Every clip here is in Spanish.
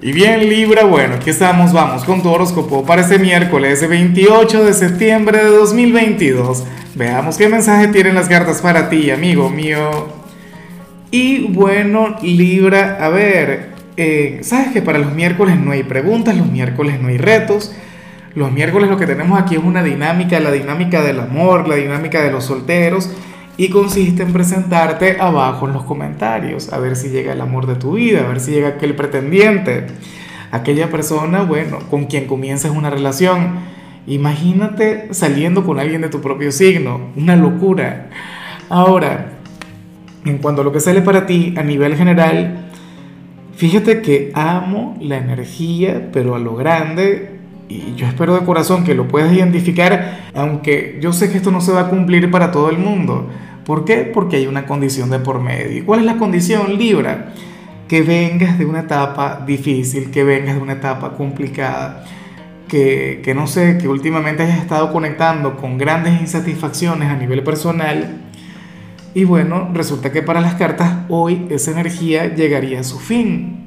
Y bien Libra, bueno, aquí estamos, vamos con tu horóscopo para este miércoles 28 de septiembre de 2022. Veamos qué mensaje tienen las cartas para ti, amigo mío. Y bueno, Libra, a ver, eh, sabes que para los miércoles no hay preguntas, los miércoles no hay retos. Los miércoles lo que tenemos aquí es una dinámica, la dinámica del amor, la dinámica de los solteros y consiste en presentarte abajo en los comentarios, a ver si llega el amor de tu vida, a ver si llega aquel pretendiente, aquella persona, bueno, con quien comienzas una relación. Imagínate saliendo con alguien de tu propio signo, una locura. Ahora, en cuanto a lo que sale para ti a nivel general, fíjate que amo la energía, pero a lo grande, y yo espero de corazón que lo puedas identificar, aunque yo sé que esto no se va a cumplir para todo el mundo. ¿Por qué? Porque hay una condición de por medio. ¿Y cuál es la condición, Libra? Que vengas de una etapa difícil, que vengas de una etapa complicada, que, que no sé, que últimamente hayas estado conectando con grandes insatisfacciones a nivel personal. Y bueno, resulta que para las cartas hoy esa energía llegaría a su fin.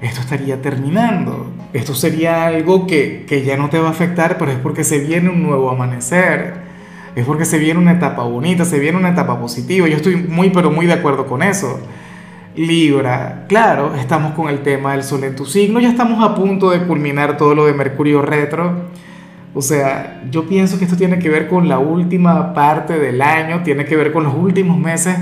Esto estaría terminando. Esto sería algo que, que ya no te va a afectar, pero es porque se viene un nuevo amanecer es porque se viene una etapa bonita, se viene una etapa positiva. Yo estoy muy, pero muy de acuerdo con eso. Libra, claro, estamos con el tema del sol en tu signo, ya estamos a punto de culminar todo lo de Mercurio retro. O sea, yo pienso que esto tiene que ver con la última parte del año, tiene que ver con los últimos meses.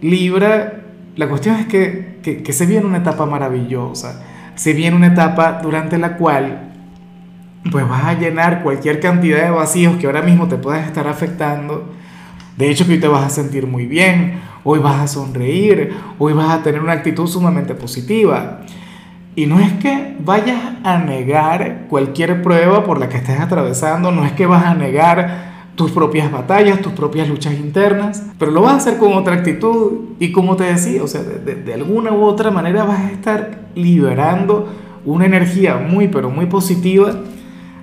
Libra, la cuestión es que, que, se viene una etapa maravillosa, se viene una etapa durante la cual pues vas a llenar cualquier cantidad de vacíos que ahora mismo te puedas estar afectando. De hecho, que hoy te vas a sentir muy bien, hoy vas a sonreír, hoy vas a tener una actitud sumamente positiva. Y no es que vayas a negar cualquier prueba por la que estés atravesando, no es que vas a negar tus propias batallas, tus propias luchas internas, pero lo vas a hacer con otra actitud y como te decía, o sea, de, de alguna u otra manera vas a estar liberando una energía muy, pero muy positiva